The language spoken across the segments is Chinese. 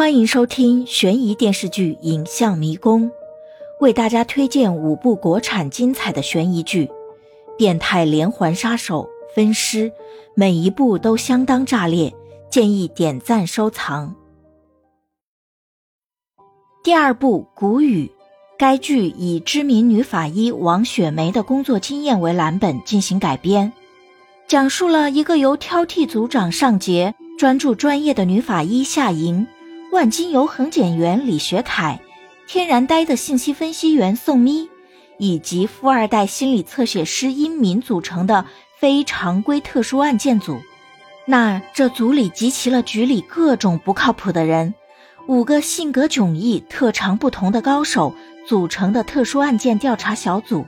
欢迎收听悬疑电视剧《影像迷宫》，为大家推荐五部国产精彩的悬疑剧，《变态连环杀手》分尸，每一部都相当炸裂，建议点赞收藏。第二部《谷雨》，该剧以知名女法医王雪梅的工作经验为蓝本进行改编，讲述了一个由挑剔组长尚杰、专注专业的女法医夏莹。万金油横检员李学凯，天然呆的信息分析员宋咪，以及富二代心理测写师殷敏组成的非常规特殊案件组。那这组里集齐了局里各种不靠谱的人，五个性格迥异、特长不同的高手组成的特殊案件调查小组，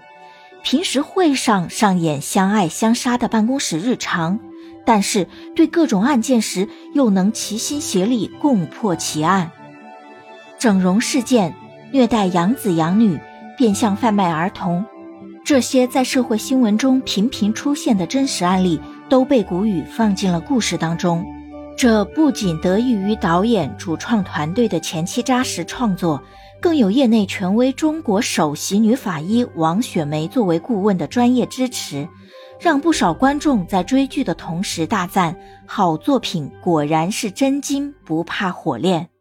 平时会上上演相爱相杀的办公室日常。但是对各种案件时，又能齐心协力共破奇案。整容事件、虐待养子养女、变相贩卖儿童，这些在社会新闻中频频出现的真实案例，都被谷雨放进了故事当中。这不仅得益于导演、主创团队的前期扎实创作，更有业内权威、中国首席女法医王雪梅作为顾问的专业支持。让不少观众在追剧的同时大赞：好作品果然是真金不怕火炼。